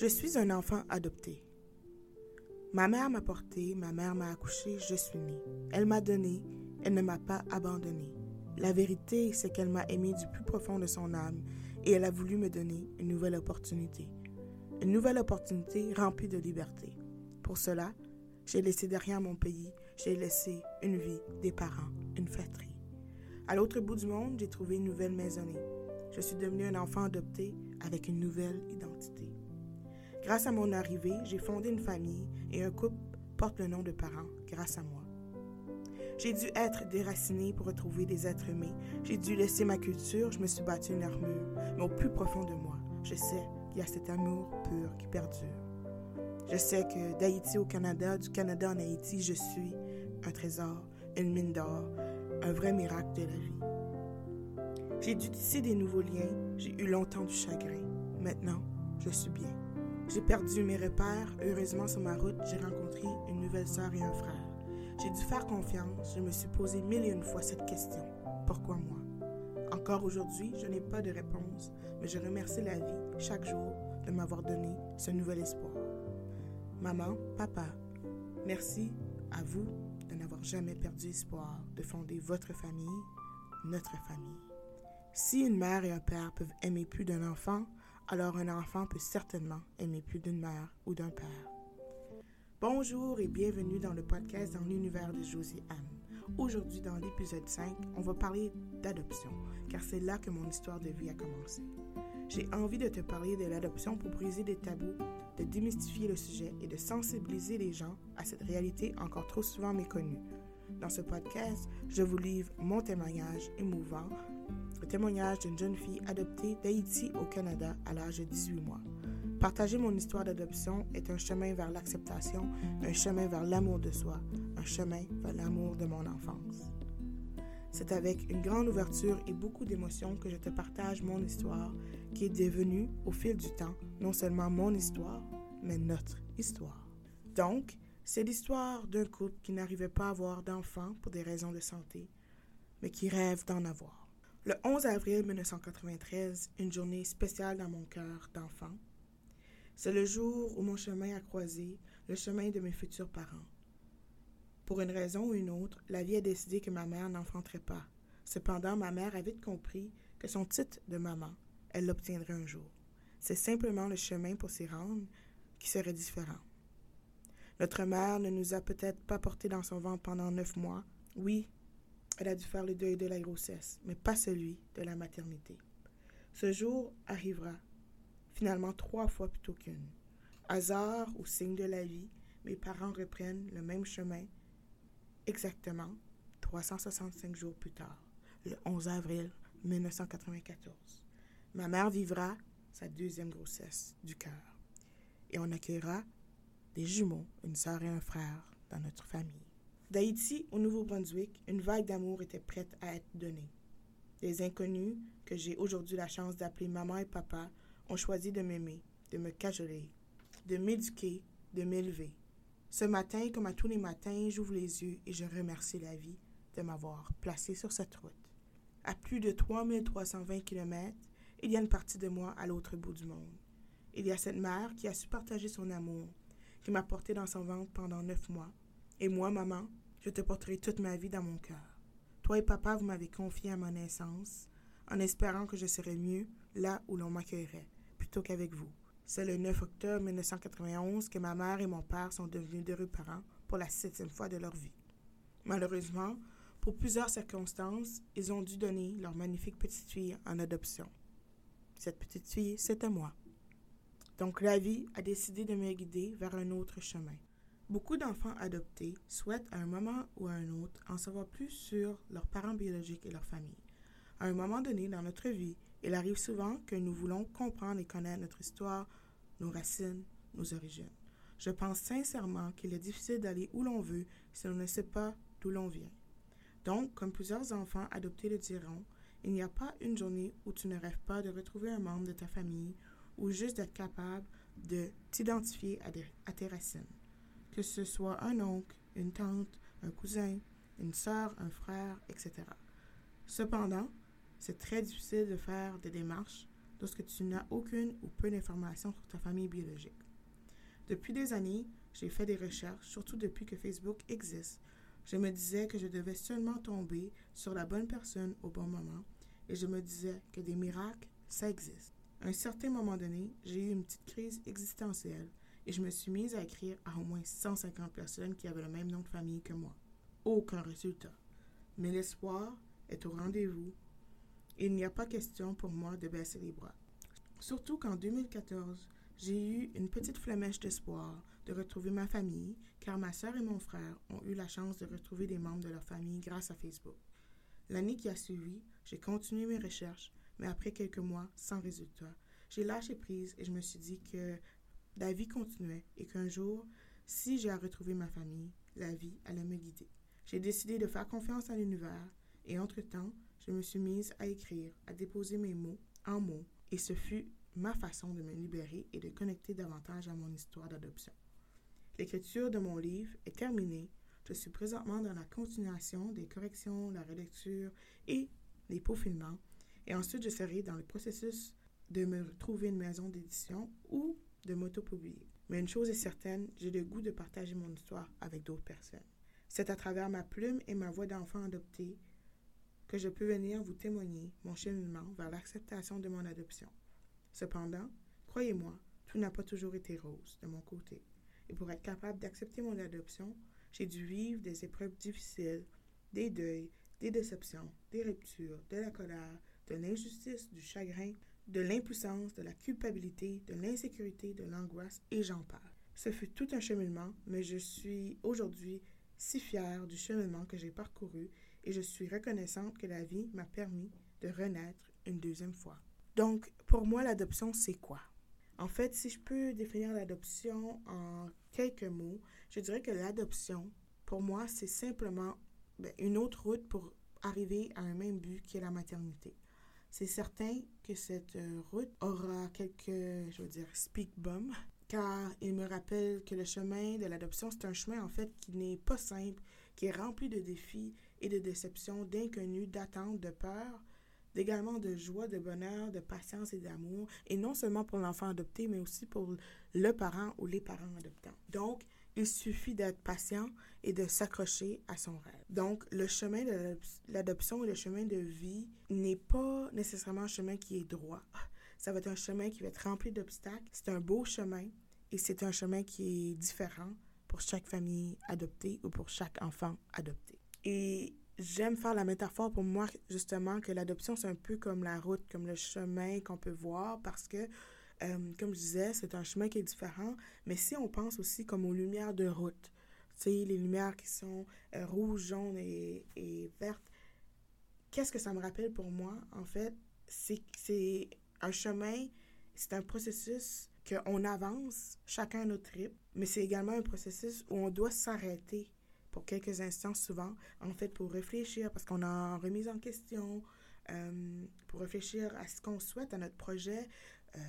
Je suis un enfant adopté. Ma mère m'a porté, ma mère m'a accouché, je suis née. Elle m'a donné, elle ne m'a pas abandonné. La vérité, c'est qu'elle m'a aimé du plus profond de son âme et elle a voulu me donner une nouvelle opportunité. Une nouvelle opportunité remplie de liberté. Pour cela, j'ai laissé derrière mon pays, j'ai laissé une vie, des parents, une fratrie. À l'autre bout du monde, j'ai trouvé une nouvelle maisonnée. Je suis devenu un enfant adopté avec une nouvelle identité. Grâce à mon arrivée, j'ai fondé une famille et un couple porte le nom de parents grâce à moi. J'ai dû être déraciné pour retrouver des êtres aimés. J'ai dû laisser ma culture, je me suis battu une armure. Mais au plus profond de moi, je sais qu'il y a cet amour pur qui perdure. Je sais que d'Haïti au Canada, du Canada en Haïti, je suis un trésor, une mine d'or, un vrai miracle de la vie. J'ai dû tisser des nouveaux liens, j'ai eu longtemps du chagrin. Maintenant, je suis bien. J'ai perdu mes repères. Heureusement, sur ma route, j'ai rencontré une nouvelle sœur et un frère. J'ai dû faire confiance. Je me suis posé mille et une fois cette question. Pourquoi moi? Encore aujourd'hui, je n'ai pas de réponse, mais je remercie la vie chaque jour de m'avoir donné ce nouvel espoir. Maman, papa, merci à vous de n'avoir jamais perdu espoir de fonder votre famille, notre famille. Si une mère et un père peuvent aimer plus d'un enfant, alors un enfant peut certainement aimer plus d'une mère ou d'un père. Bonjour et bienvenue dans le podcast dans l'univers de Josie Anne. Aujourd'hui, dans l'épisode 5, on va parler d'adoption, car c'est là que mon histoire de vie a commencé. J'ai envie de te parler de l'adoption pour briser des tabous, de démystifier le sujet et de sensibiliser les gens à cette réalité encore trop souvent méconnue. Dans ce podcast, je vous livre mon témoignage émouvant le témoignage d'une jeune fille adoptée d'Haïti au Canada à l'âge de 18 mois. Partager mon histoire d'adoption est un chemin vers l'acceptation, un chemin vers l'amour de soi, un chemin vers l'amour de mon enfance. C'est avec une grande ouverture et beaucoup d'émotion que je te partage mon histoire qui est devenue, au fil du temps, non seulement mon histoire, mais notre histoire. Donc, c'est l'histoire d'un couple qui n'arrivait pas à avoir d'enfants pour des raisons de santé, mais qui rêve d'en avoir. Le 11 avril 1993, une journée spéciale dans mon cœur d'enfant. C'est le jour où mon chemin a croisé le chemin de mes futurs parents. Pour une raison ou une autre, la vie a décidé que ma mère n'enfanterait pas. Cependant, ma mère a vite compris que son titre de maman, elle l'obtiendrait un jour. C'est simplement le chemin pour s'y rendre qui serait différent. Notre mère ne nous a peut-être pas portés dans son ventre pendant neuf mois. Oui, elle a dû faire le deuil de la grossesse, mais pas celui de la maternité. Ce jour arrivera, finalement trois fois plutôt qu'une. Hasard ou signe de la vie, mes parents reprennent le même chemin exactement 365 jours plus tard, le 11 avril 1994. Ma mère vivra sa deuxième grossesse du cœur et on accueillera des jumeaux, une sœur et un frère dans notre famille. D'Haïti au Nouveau-Brunswick, une vague d'amour était prête à être donnée. Les inconnus, que j'ai aujourd'hui la chance d'appeler maman et papa, ont choisi de m'aimer, de me cajoler, de m'éduquer, de m'élever. Ce matin, comme à tous les matins, j'ouvre les yeux et je remercie la vie de m'avoir placé sur cette route. À plus de 3320 km, il y a une partie de moi à l'autre bout du monde. Il y a cette mère qui a su partager son amour, qui m'a porté dans son ventre pendant neuf mois. Et moi, maman, je te porterai toute ma vie dans mon cœur. Toi et papa, vous m'avez confié à ma naissance, en espérant que je serais mieux là où l'on m'accueillerait, plutôt qu'avec vous. C'est le 9 octobre 1991 que ma mère et mon père sont devenus d'heureux parents pour la septième fois de leur vie. Malheureusement, pour plusieurs circonstances, ils ont dû donner leur magnifique petite fille en adoption. Cette petite fille, c'était moi. Donc la vie a décidé de me guider vers un autre chemin. Beaucoup d'enfants adoptés souhaitent à un moment ou à un autre en savoir plus sur leurs parents biologiques et leur famille. À un moment donné dans notre vie, il arrive souvent que nous voulons comprendre et connaître notre histoire, nos racines, nos origines. Je pense sincèrement qu'il est difficile d'aller où l'on veut si l'on ne sait pas d'où l'on vient. Donc, comme plusieurs enfants adoptés le diront, il n'y a pas une journée où tu ne rêves pas de retrouver un membre de ta famille ou juste d'être capable de t'identifier à, tes racines que ce soit un oncle, une tante, un cousin, une sœur, un frère, etc. Cependant, c'est très difficile de faire des démarches lorsque tu n'as aucune ou peu d'informations sur ta famille biologique. Depuis des années, j'ai fait des recherches, surtout depuis que Facebook existe. Je me disais que je devais seulement tomber sur la bonne personne au bon moment et je me disais que des miracles, ça existe. À un certain moment donné, j'ai eu une petite crise existentielle et je me suis mise à écrire à au moins 150 personnes qui avaient le même nom de famille que moi. Aucun résultat. Mais l'espoir est au rendez-vous et il n'y a pas question pour moi de baisser les bras. Surtout qu'en 2014, j'ai eu une petite flamèche d'espoir de retrouver ma famille, car ma sœur et mon frère ont eu la chance de retrouver des membres de leur famille grâce à Facebook. L'année qui a suivi, j'ai continué mes recherches, mais après quelques mois, sans résultat, j'ai lâché prise et je me suis dit que la vie continuait et qu'un jour, si j'ai à retrouver ma famille, la vie allait me guider. J'ai décidé de faire confiance à l'univers et entre-temps, je me suis mise à écrire, à déposer mes mots en mots et ce fut ma façon de me libérer et de connecter davantage à mon histoire d'adoption. L'écriture de mon livre est terminée. Je suis présentement dans la continuation des corrections, la relecture et les peaufinements. Et ensuite, je serai dans le processus de me trouver une maison d'édition ou de m'auto-publier. Mais une chose est certaine, j'ai le goût de partager mon histoire avec d'autres personnes. C'est à travers ma plume et ma voix d'enfant adopté que je peux venir vous témoigner mon cheminement vers l'acceptation de mon adoption. Cependant, croyez-moi, tout n'a pas toujours été rose de mon côté. Et pour être capable d'accepter mon adoption, j'ai dû vivre des épreuves difficiles, des deuils, des déceptions, des ruptures, de la colère, de l'injustice, du chagrin, de l'impuissance, de la culpabilité, de l'insécurité, de l'angoisse, et j'en parle. Ce fut tout un cheminement, mais je suis aujourd'hui si fière du cheminement que j'ai parcouru et je suis reconnaissante que la vie m'a permis de renaître une deuxième fois. Donc, pour moi, l'adoption, c'est quoi? En fait, si je peux définir l'adoption en quelques mots, je dirais que l'adoption, pour moi, c'est simplement ben, une autre route pour arriver à un même but qui est la maternité. C'est certain que cette euh, route aura quelques, je veux dire, speak bums, car il me rappelle que le chemin de l'adoption, c'est un chemin en fait qui n'est pas simple, qui est rempli de défis et de déceptions, d'inconnus, d'attentes, de peurs, d'également de joie, de bonheur, de patience et d'amour, et non seulement pour l'enfant adopté, mais aussi pour le parent ou les parents adoptants. Donc, il suffit d'être patient et de s'accrocher à son rêve. Donc, le chemin de l'adoption et le chemin de vie n'est pas nécessairement un chemin qui est droit. Ça va être un chemin qui va être rempli d'obstacles. C'est un beau chemin et c'est un chemin qui est différent pour chaque famille adoptée ou pour chaque enfant adopté. Et j'aime faire la métaphore pour moi, justement, que l'adoption, c'est un peu comme la route, comme le chemin qu'on peut voir, parce que, euh, comme je disais, c'est un chemin qui est différent. Mais si on pense aussi comme aux lumières de route, tu sais, les lumières qui sont euh, rouges, jaunes et, vertes, qu'est-ce que ça me rappelle pour moi? En fait, c'est un chemin, c'est un processus qu'on avance chacun à notre rythme, mais c'est également un processus où on doit s'arrêter pour quelques instants souvent, en fait, pour réfléchir, parce qu'on a remise en question, euh, pour réfléchir à ce qu'on souhaite, à notre projet, euh,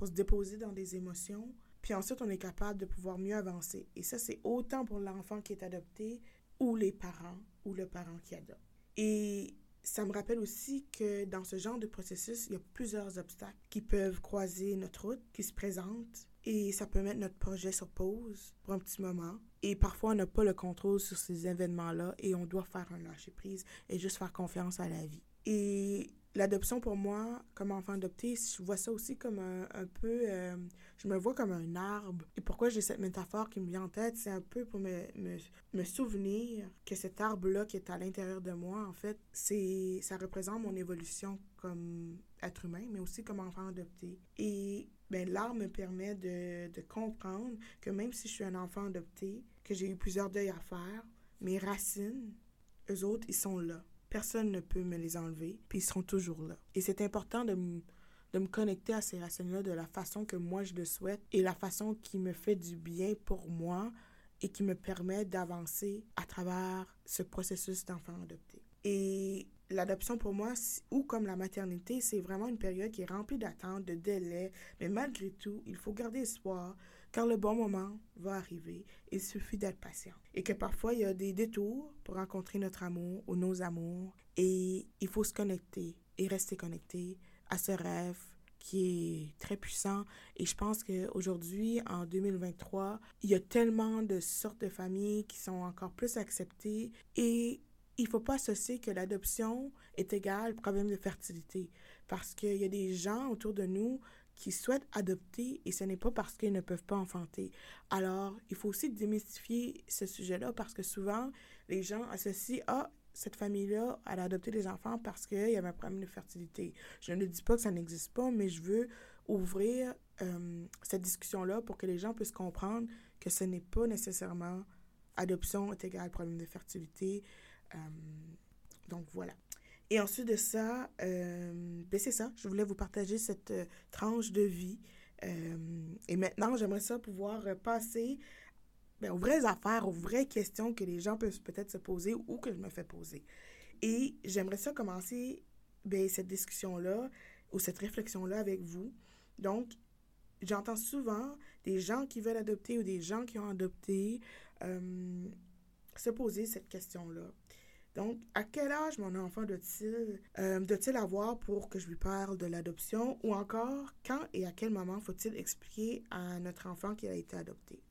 pour se déposer dans des émotions. Puis ensuite, on est capable de pouvoir mieux avancer. Et ça, c'est autant pour l'enfant qui est adopté ou les parents ou le parent qui adopte. Et ça me rappelle aussi que dans ce genre de processus, il y a plusieurs obstacles qui peuvent croiser notre route, qui se présentent. Et ça peut mettre notre projet sur pause pour un petit moment. Et parfois, on n'a pas le contrôle sur ces événements-là et on doit faire un lâcher-prise et juste faire confiance à la vie. Et l'adoption, pour moi, comme enfant adopté, je vois ça aussi comme un, peu... Euh, je me vois comme un arbre. Et pourquoi j'ai cette métaphore qui me vient en tête, c'est un peu pour me, me, me souvenir que cet arbre-là qui est à l'intérieur de moi, en fait, c'est ça représente mon évolution comme être humain, mais aussi comme enfant adopté. Et ben, l'art me permet de, de, comprendre que même si je suis un enfant adopté, que j'ai eu plusieurs deuils à faire, mes racines, eux autres, ils sont là. Personne ne peut me les enlever, puis ils seront toujours là. Et c'est important de de me connecter à ces racines-là de la façon que moi je le souhaite et la façon qui me fait du bien pour moi et qui me permet d'avancer à travers ce processus d'enfant adopté. Et l'adoption pour moi, ou comme la maternité, c'est vraiment une période qui est remplie d'attentes, de délais, mais malgré tout, il faut garder espoir, car le bon moment va arriver. Il suffit d'être patient. Et que parfois, il y a des détours pour rencontrer notre amour ou nos amours, et il faut se connecter et rester connecté à ce rêve qui est très puissant. Et je pense qu'aujourd'hui, en 2023, il y a tellement de sortes de familles qui sont encore plus acceptées et il ne faut pas associer que l'adoption est égale problème de fertilité. Parce qu'il y a des gens autour de nous qui souhaitent adopter et ce n'est pas parce qu'ils ne peuvent pas enfanter. Alors, il faut aussi démystifier ce sujet-là parce que souvent, les gens associent Ah, cette famille-là, elle a adopté des enfants parce qu'il y avait un problème de fertilité. Je ne dis pas que ça n'existe pas, mais je veux ouvrir euh, cette discussion-là pour que les gens puissent comprendre que ce n'est pas nécessairement adoption est égal problème de fertilité. Euh, donc voilà. Et ensuite de ça, euh, ben c'est ça, je voulais vous partager cette euh, tranche de vie. Euh, et maintenant, j'aimerais ça pouvoir passer ben, aux vraies affaires, aux vraies questions que les gens peuvent peut-être se poser ou que je me fais poser. Et j'aimerais ça commencer ben, cette discussion-là ou cette réflexion-là avec vous. Donc, j'entends souvent des gens qui veulent adopter ou des gens qui ont adopté se poser cette question-là. Donc, à quel âge mon enfant doit-il euh, doit avoir pour que je lui parle de l'adoption? Ou encore quand et à quel moment faut-il expliquer à notre enfant qu'il a été adopté?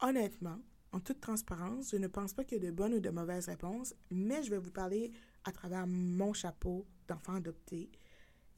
Honnêtement, en toute transparence, je ne pense pas qu'il y ait de bonnes ou de mauvaises réponses, mais je vais vous parler à travers mon chapeau d'enfant adopté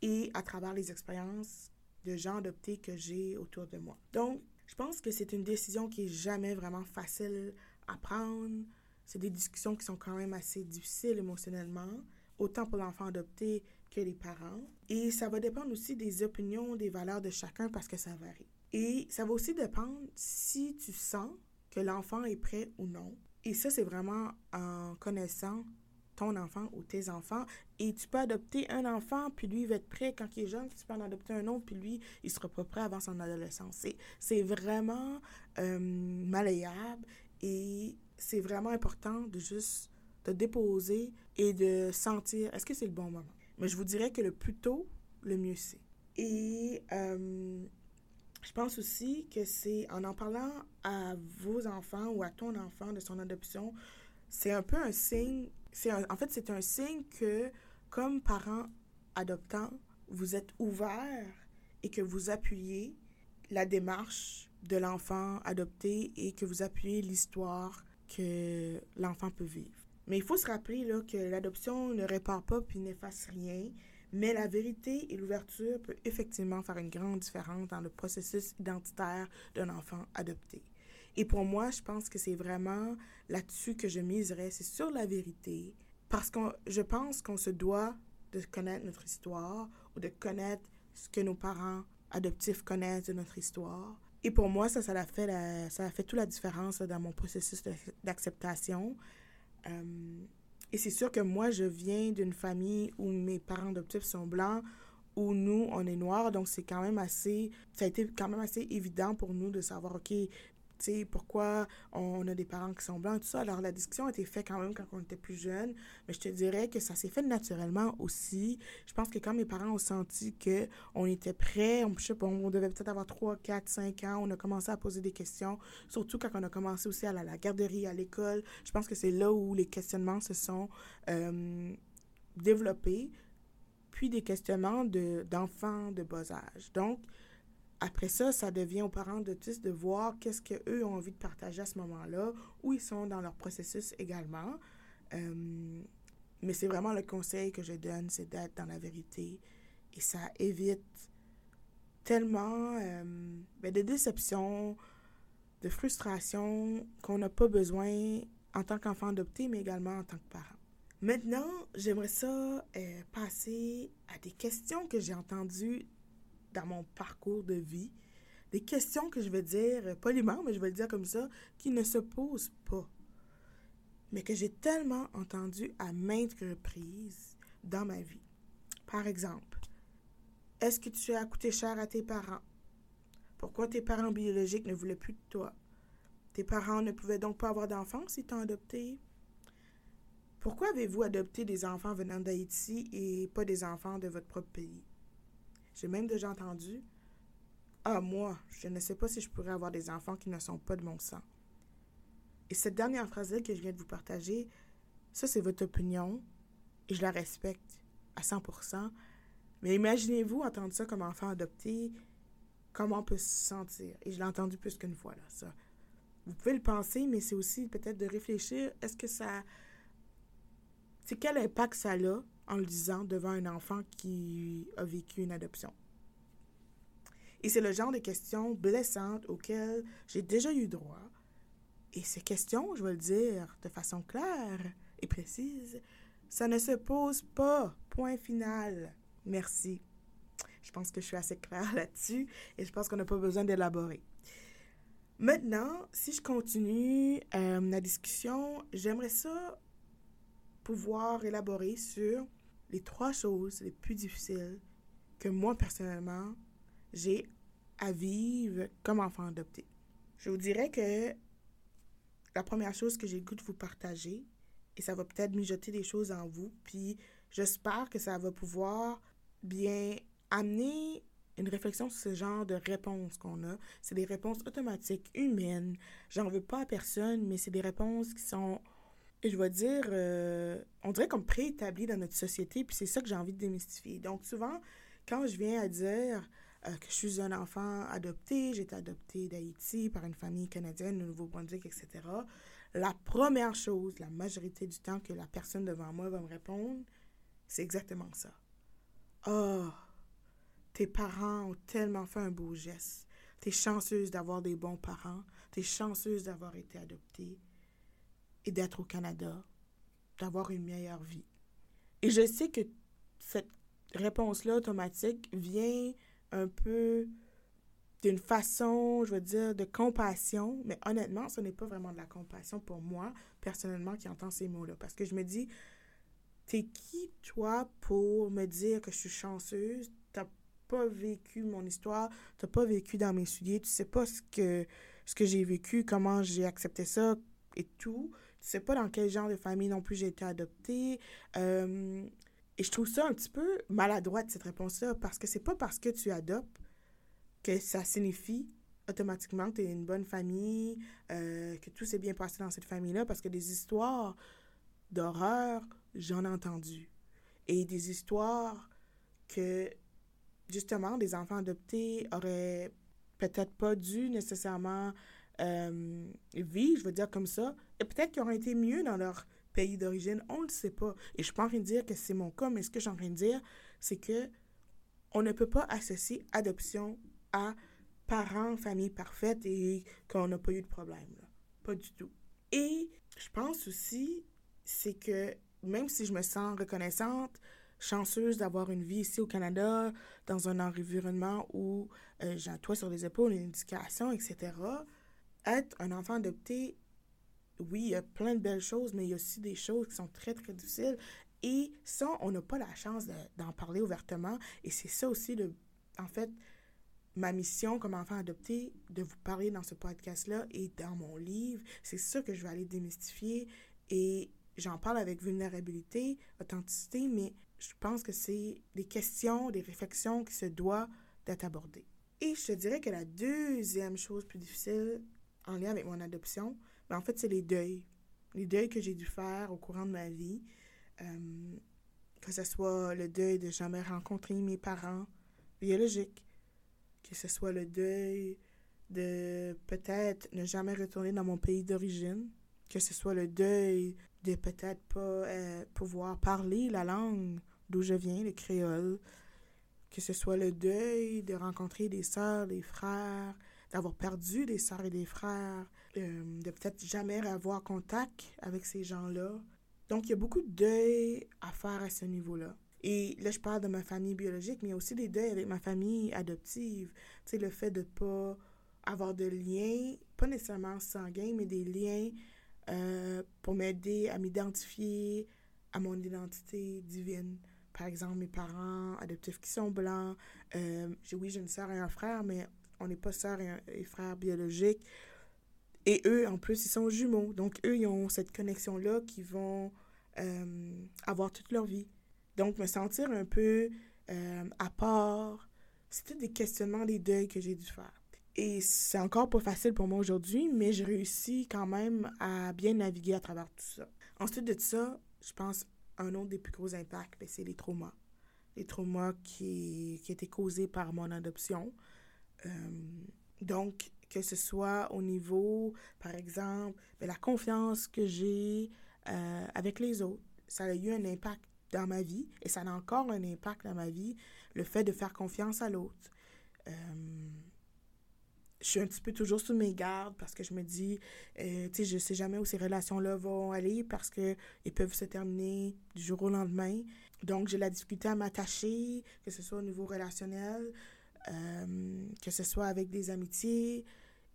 et à travers les expériences de gens adoptés que j'ai autour de moi. Donc, je pense que c'est une décision qui est jamais vraiment facile à prendre, c'est des discussions qui sont quand même assez difficiles émotionnellement, autant pour l'enfant adopté que les parents. Et ça va dépendre aussi des opinions, des valeurs de chacun parce que ça varie. Et ça va aussi dépendre si tu sens que l'enfant est prêt ou non. Et ça, c'est vraiment en connaissant ton enfant ou tes enfants. Et tu peux adopter un enfant, puis lui, il va être prêt quand il est jeune. Tu peux en adopter un autre, puis lui, il sera pas prêt avant son adolescence. C'est vraiment euh, malléable et c'est vraiment important de juste te déposer et de sentir est-ce que c'est le bon moment? Mais je vous dirais que le plus tôt, le mieux c'est. Et euh, je pense aussi que c'est en en parlant à vos enfants ou à ton enfant de son adoption, c'est un peu un signe, c'est en fait c'est un signe que comme parent adoptant, vous êtes ouvert et que vous appuyez la démarche de l'enfant adopté et que vous appuyez l'histoire que l'enfant peut vivre. Mais il faut se rappeler là, que l'adoption ne répare pas puis n'efface rien, mais la vérité et l'ouverture peuvent effectivement faire une grande différence dans le processus identitaire d'un enfant adopté. Et pour moi, je pense que c'est vraiment là-dessus que je miserais, c'est sur la vérité, parce que je pense qu'on se doit de connaître notre histoire ou de connaître ce que nos parents adoptifs connaissent de notre histoire et pour moi, ça, ça a fait, ça a fait toute la différence dans mon processus d'acceptation. Euh, et c'est sûr que moi, je viens d'une famille où mes parents adoptifs sont blancs, où nous, on est noirs. Donc, c'est quand même assez, ça a été quand même assez évident pour nous de savoir, OK, sais, pourquoi on a des parents qui sont blancs et tout ça. Alors, la discussion a été faite quand même quand on était plus jeune, mais je te dirais que ça s'est fait naturellement aussi. Je pense que quand mes parents ont senti que on était prêts, on, je sais pas, on devait peut-être avoir 3, 4, 5 ans, on a commencé à poser des questions, surtout quand on a commencé aussi à la, garderie, à l'école. Je pense que c'est là où les questionnements se sont euh, développés, puis des questionnements d'enfants de, de bas âge. Donc, après ça, ça devient aux parents d'autistes de voir qu'est-ce qu'eux ont envie de partager à ce moment-là, où ils sont dans leur processus également. Euh, mais c'est vraiment le conseil que je donne, c'est d'être dans la vérité. Et ça évite tellement euh, ben, de déceptions, de frustrations qu'on n'a pas besoin en tant qu'enfant adopté, mais également en tant que parent. Maintenant, j'aimerais ça euh, passer à des questions que j'ai entendues dans mon parcours de vie, des questions que je vais dire, euh, poliment, mais je vais le dire comme ça, qui ne se posent pas, mais que j'ai tellement entendu à maintes reprises dans ma vie. Par exemple, est-ce que tu as coûté cher à tes parents? Pourquoi tes parents biologiques ne voulaient plus de toi? Tes parents ne pouvaient donc pas avoir d'enfants si t'ont adopté? Pourquoi avez-vous adopté des enfants venant d'Haïti et pas des enfants de votre propre pays? J'ai même déjà entendu Ah, moi, je ne sais pas si je pourrais avoir des enfants qui ne sont pas de mon sang. Et cette dernière phrase-là que je viens de vous partager, ça, c'est votre opinion et je la respecte à 100 Mais imaginez-vous entendre ça comme enfant adopté, comment on peut se sentir? Et je l'ai entendu plus qu'une fois, là, ça. Vous pouvez le penser, mais c'est aussi peut-être de réfléchir, est-ce que ça... C'est quel impact ça a en le disant devant un enfant qui a vécu une adoption. Et c'est le genre de questions blessantes auxquelles j'ai déjà eu droit. Et ces questions, je vais le dire de façon claire et précise, ça ne se pose pas. Point final. Merci. Je pense que je suis assez claire là-dessus et je pense qu'on n'a pas besoin d'élaborer. Maintenant, si je continue euh, la discussion, j'aimerais ça pouvoir élaborer sur les trois choses les plus difficiles que moi personnellement j'ai à vivre comme enfant adopté. Je vous dirais que la première chose que j'ai le goût de vous partager, et ça va peut-être mijoter des choses en vous, puis j'espère que ça va pouvoir bien amener une réflexion sur ce genre de réponses qu'on a. C'est des réponses automatiques, humaines. J'en veux pas à personne, mais c'est des réponses qui sont, je vais dire, euh, on dirait comme préétablies dans notre société, puis c'est ça que j'ai envie de démystifier. Donc souvent, quand je viens à dire euh, que je suis un enfant adopté, j'ai été adopté d'Haïti par une famille canadienne, de Nouveau-Brunswick, etc., la première chose, la majorité du temps que la personne devant moi va me répondre, c'est exactement ça. Oh, tes parents ont tellement fait un beau geste. T'es chanceuse d'avoir des bons parents. T'es chanceuse d'avoir été adoptée et d'être au Canada, d'avoir une meilleure vie. Et je sais que cette réponse-là automatique vient un peu d'une façon, je veux dire, de compassion, mais honnêtement, ce n'est pas vraiment de la compassion pour moi, personnellement, qui entend ces mots-là. Parce que je me dis, t'es qui, toi, pour me dire que je suis chanceuse? T'as pas vécu mon histoire, t'as pas vécu dans mes souliers, tu sais pas ce que, ce que j'ai vécu, comment j'ai accepté ça et tout. Tu sais pas dans quel genre de famille non plus j'ai été adoptée. Euh, et je trouve ça un petit peu maladroite, cette réponse-là, parce que c'est pas parce que tu adoptes que ça signifie automatiquement que tu es une bonne famille, euh, que tout s'est bien passé dans cette famille-là, parce que des histoires d'horreur, j'en ai entendu. Et des histoires que, justement, des enfants adoptés auraient peut-être pas dû nécessairement euh, vivre, je veux dire comme ça, et peut-être qu'ils auraient été mieux dans leur pays d'origine, on ne le sait pas. Et je suis pas en de dire que c'est mon cas, mais ce que suis en train de dire, c'est que on ne peut pas associer adoption à parents, famille parfaite et qu'on n'a pas eu de problème. Pas du tout. Et je pense aussi, c'est que même si je me sens reconnaissante, chanceuse d'avoir une vie ici au Canada, dans un environnement où j'ai un toit sur les épaules, une éducation, etc., être un enfant adopté oui, il y a plein de belles choses, mais il y a aussi des choses qui sont très, très difficiles. Et ça, on n'a pas la chance d'en parler ouvertement. Et c'est ça aussi, le, en fait, ma mission comme enfant adopté, de vous parler dans ce podcast-là et dans mon livre. C'est ça que je vais aller démystifier. Et j'en parle avec vulnérabilité, authenticité, mais je pense que c'est des questions, des réflexions qui se doivent d'être abordées. Et je te dirais que la deuxième chose plus difficile en lien avec mon adoption, ben, en fait, c'est les deuils. Les deuils que j'ai dû faire au courant de ma vie. Euh, que ce soit le deuil de jamais rencontrer mes parents biologiques, que ce soit le deuil de peut-être ne jamais retourner dans mon pays d'origine, que ce soit le deuil de peut-être pas euh, pouvoir parler la langue d'où je viens, le créole, que ce soit le deuil de rencontrer des sœurs, des frères, d'avoir perdu des sœurs et des frères, euh, de peut-être jamais avoir contact avec ces gens-là. Donc, il y a beaucoup de deuil à faire à ce niveau-là. Et là, je parle de ma famille biologique, mais il y a aussi des deuils avec ma famille adoptive. Tu sais, le fait de ne pas avoir de liens, pas nécessairement sanguins, mais des liens euh, pour m'aider à m'identifier à mon identité divine. Par exemple, mes parents adoptifs qui sont blancs. Euh, oui, j'ai une soeur et un frère, mais on n'est pas sœurs et, frères biologiques. Et eux, en plus, ils sont jumeaux. Donc, eux, ils ont cette connexion-là qui vont euh, avoir toute leur vie. Donc, me sentir un peu euh, à part, c'était des questionnements, des deuils que j'ai dû faire. Et c'est encore pas facile pour moi aujourd'hui, mais j'ai réussi quand même à bien naviguer à travers tout ça. Ensuite de ça, je pense un autre des plus gros impacts, ben, c'est les traumas. les traumas qui, qui étaient causés par mon adoption. Euh, donc, que ce soit au niveau, par exemple, de la confiance que j'ai euh, avec les autres. Ça a eu un impact dans ma vie et ça a encore un impact dans ma vie, le fait de faire confiance à l'autre. Euh, je suis un petit peu toujours sous mes gardes parce que je me dis, euh, tu sais, je sais jamais où ces relations-là vont aller parce qu'elles peuvent se terminer du jour au lendemain. Donc, j'ai la difficulté à m'attacher, que ce soit au niveau relationnel, euh, que ce soit avec des amitiés.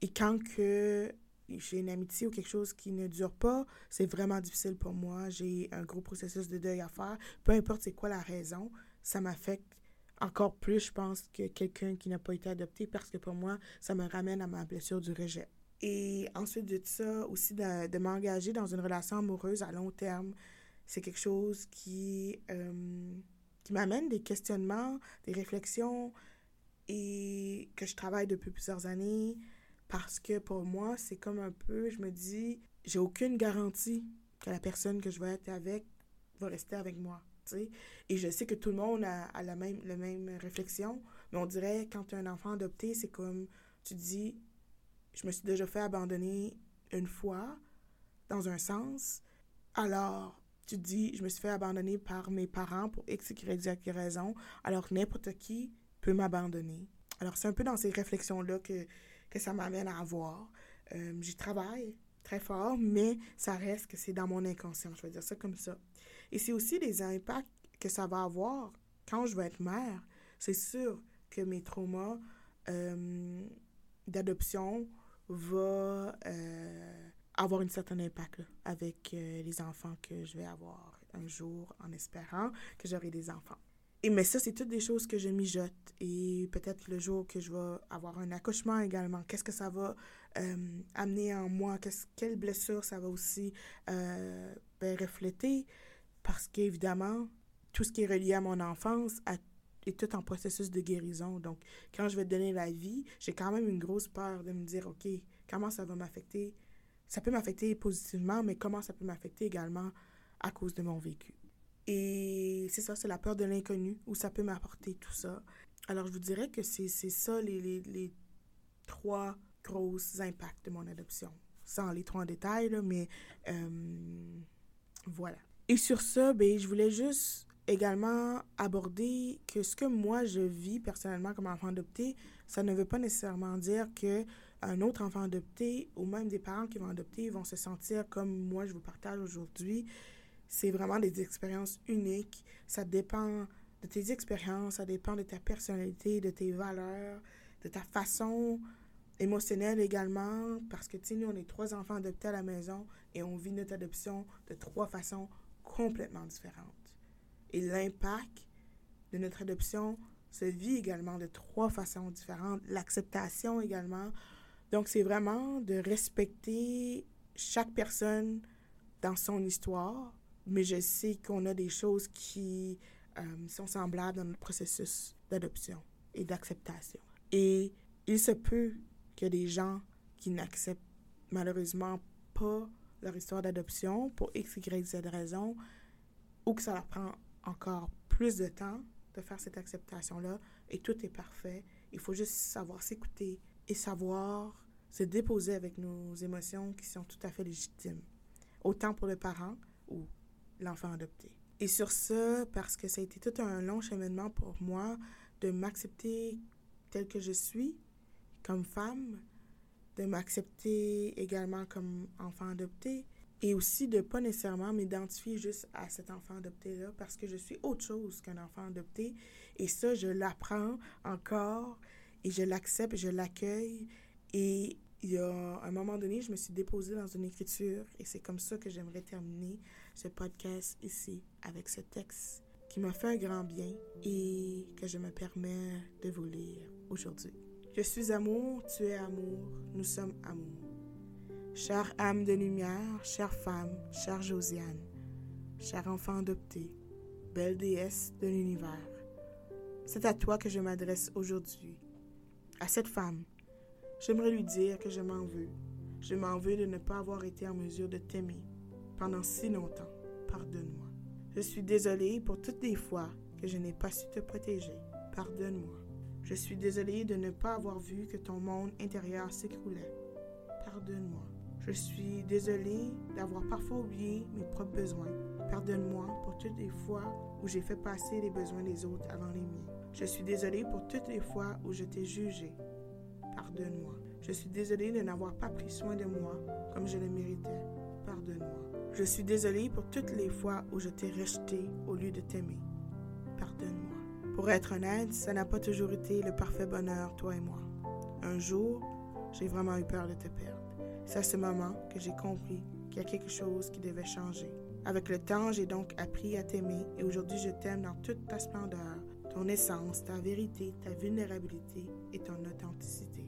Et quand que j'ai une amitié ou quelque chose qui ne dure pas, c'est vraiment difficile pour moi. J'ai un gros processus de deuil à faire. Peu importe c'est quoi la raison, ça m'affecte encore plus, je pense, que quelqu'un qui n'a pas été adopté parce que pour moi, ça me ramène à ma blessure du rejet. Et ensuite de ça, aussi de, de m'engager dans une relation amoureuse à long terme, c'est quelque chose qui, euh, qui m'amène des questionnements, des réflexions et que je travaille depuis plusieurs années parce que pour moi, c'est comme un peu, je me dis, j'ai aucune garantie que la personne que je vais être avec va rester avec moi. Et je sais que tout le monde a, la, même, la même réflexion, mais on dirait quand tu as un enfant adopté, c'est comme tu dis, je me suis déjà fait abandonner une fois, dans un sens. Alors, tu dis, je me suis fait abandonner par mes parents pour X, Y, Z raison, alors n'importe qui peut m'abandonner. Alors, c'est un peu dans ces réflexions-là que, que ça m'amène à avoir. Euh, J'y travaille très fort, mais ça reste que c'est dans mon inconscient, je vais dire ça comme ça. Et c'est aussi les impacts que ça va avoir quand je vais être mère. C'est sûr que mes traumas euh, d'adoption vont euh, avoir un certain impact avec les enfants que je vais avoir un jour en espérant que j'aurai des enfants. Et mais ça, c'est toutes des choses que je mijote. Et peut-être le jour que je vais avoir un accouchement également, qu'est-ce que ça va amener en moi? quelle blessure ça va aussi ben, refléter? parce qu'évidemment, tout ce qui est relié à mon enfance est tout en processus de guérison. Donc, quand je vais donner la vie, j'ai quand même une grosse peur de me dire, OK, comment ça va m'affecter? Ça peut m'affecter positivement, mais comment ça peut m'affecter également à cause de mon vécu? Et c'est ça, c'est la peur de l'inconnu, où ça peut m'apporter tout ça. Alors, je vous dirais que c'est ça les, les, les, trois grosses impacts de mon adoption. Sans les trois en détail, là, mais euh, voilà. Et sur ça, ben, je voulais juste également aborder que ce que moi je vis personnellement comme enfant adopté, ça ne veut pas nécessairement dire que un autre enfant adopté ou même des parents qui vont adopter vont se sentir comme moi je vous partage aujourd'hui. C'est vraiment des expériences uniques. Ça dépend de tes expériences, ça dépend de ta personnalité, de tes valeurs, de ta façon émotionnelle également. Parce que, tu sais, nous, on est trois enfants adoptés à la maison et on vit notre adoption de trois façons complètement différentes. Et l'impact de notre adoption se vit également de trois façons différentes. L'acceptation également. Donc, c'est vraiment de respecter chaque personne dans son histoire, mais je sais qu'on a des choses qui euh, sont semblables dans notre processus d'adoption et d'acceptation. Et il se peut que des gens qui n'acceptent malheureusement pas leur histoire d'adoption pour X, Y, Z raison, ou que ça leur prend encore plus de temps de faire cette acceptation-là, et tout est parfait. Il faut juste savoir s'écouter et savoir se déposer avec nos émotions qui sont tout à fait légitimes, autant pour le parent ou l'enfant adopté. Et sur ce, parce que ça a été tout un long cheminement pour moi de m'accepter tel que je suis, comme femme, de m'accepter également comme enfant adopté et aussi de pas nécessairement m'identifier juste à cet enfant adopté-là parce que je suis autre chose qu'un enfant adopté. Et ça, je l'apprends encore et je l'accepte, je l'accueille. Et il y a un moment donné, je me suis déposée dans une écriture et c'est comme ça que j'aimerais terminer ce podcast ici avec ce texte qui m'a fait un grand bien et que je me permets de vous lire aujourd'hui. Je suis amour, tu es amour, nous sommes amour. Chère âme de lumière, chère femme, chère Josiane, cher enfant adopté, belle déesse de l'univers, c'est à toi que je m'adresse aujourd'hui. À cette femme, j'aimerais lui dire que je m'en veux. Je m'en veux de ne pas avoir été en mesure de t'aimer pendant si longtemps. Pardonne-moi. Je suis désolée pour toutes les fois que je n'ai pas su te protéger. Pardonne-moi. Je suis désolée de ne pas avoir vu que ton monde intérieur s'écroulait. Pardonne-moi. Je suis désolée d'avoir parfois oublié mes propres besoins. Pardonne-moi pour toutes les fois où j'ai fait passer les besoins des autres avant les miens. Je suis désolée pour toutes les fois où je t'ai jugé. Pardonne-moi. Je suis désolée de n'avoir pas pris soin de moi comme je le méritais. Pardonne-moi. Je suis désolée pour toutes les fois où je t'ai rejeté au lieu de t'aimer. Pardonne-moi. Pour être honnête, ça n'a pas toujours été le parfait bonheur, toi et moi. Un jour, j'ai vraiment eu peur de te perdre. C'est à ce moment que j'ai compris qu'il y a quelque chose qui devait changer. Avec le temps, j'ai donc appris à t'aimer et aujourd'hui je t'aime dans toute ta splendeur, ton essence, ta vérité, ta vulnérabilité et ton authenticité.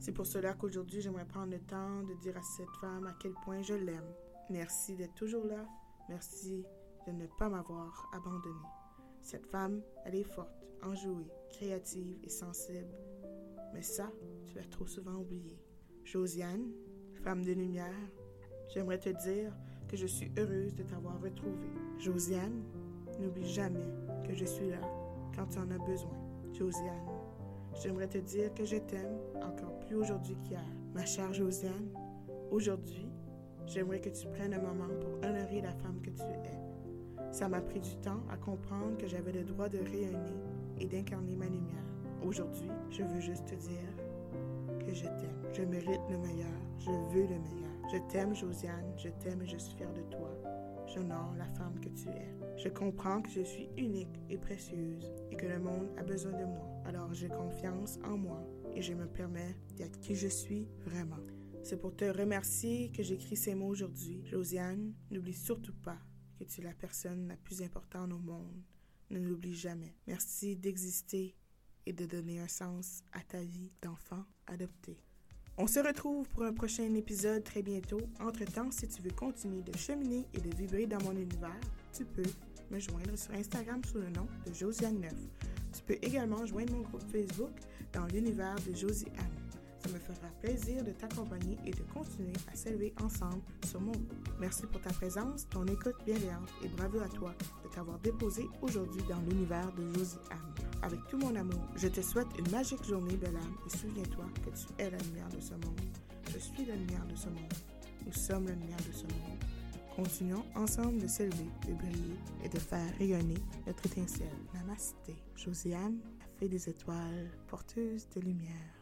C'est pour cela qu'aujourd'hui j'aimerais prendre le temps de dire à cette femme à quel point je l'aime. Merci d'être toujours là. Merci de ne pas m'avoir abandonné. Cette femme, elle est forte, enjouée, créative et sensible. Mais ça, tu l'as trop souvent oublié. Josiane, femme de lumière, j'aimerais te dire que je suis heureuse de t'avoir retrouvée. Josiane, n'oublie jamais que je suis là quand tu en as besoin. Josiane, j'aimerais te dire que je t'aime encore plus aujourd'hui qu'hier. Ma chère Josiane, aujourd'hui, j'aimerais que tu prennes un moment pour honorer la femme que tu es. Ça m'a pris du temps à comprendre que j'avais le droit de rayonner et d'incarner ma lumière. Aujourd'hui, je veux juste te dire je t'aime. Je mérite le meilleur. Je veux le meilleur. Je t'aime, Josiane. Je t'aime et je suis fière de toi. J'honore la femme que tu es. Je comprends que je suis unique et précieuse et que le monde a besoin de moi. Alors j'ai confiance en moi et je me permets d'être qui je suis vraiment. C'est pour te remercier que j'écris ces mots aujourd'hui. Josiane, n'oublie surtout pas que tu es la personne la plus importante au monde. Ne l'oublie jamais. Merci d'exister et de donner un sens à ta vie d'enfant adopté. On se retrouve pour un prochain épisode très bientôt. Entre-temps, si tu veux continuer de cheminer et de vibrer dans mon univers, tu peux me joindre sur Instagram sous le nom de Josiane 9. Tu peux également joindre mon groupe Facebook dans l'univers de Josie Ça me fera plaisir de t'accompagner et de continuer à s'élever ensemble sur mon groupe. Merci pour ta présence, ton écoute bienveillante et bravo à toi de t'avoir déposé aujourd'hui dans l'univers de Josie avec tout mon amour, je te souhaite une magique journée, belle âme, et souviens-toi que tu es la lumière de ce monde. Je suis la lumière de ce monde. Nous sommes la lumière de ce monde. Continuons ensemble de s'élever, de briller et de faire rayonner notre étincelle. Namasté. Josiane, la fée des étoiles, porteuse de lumière.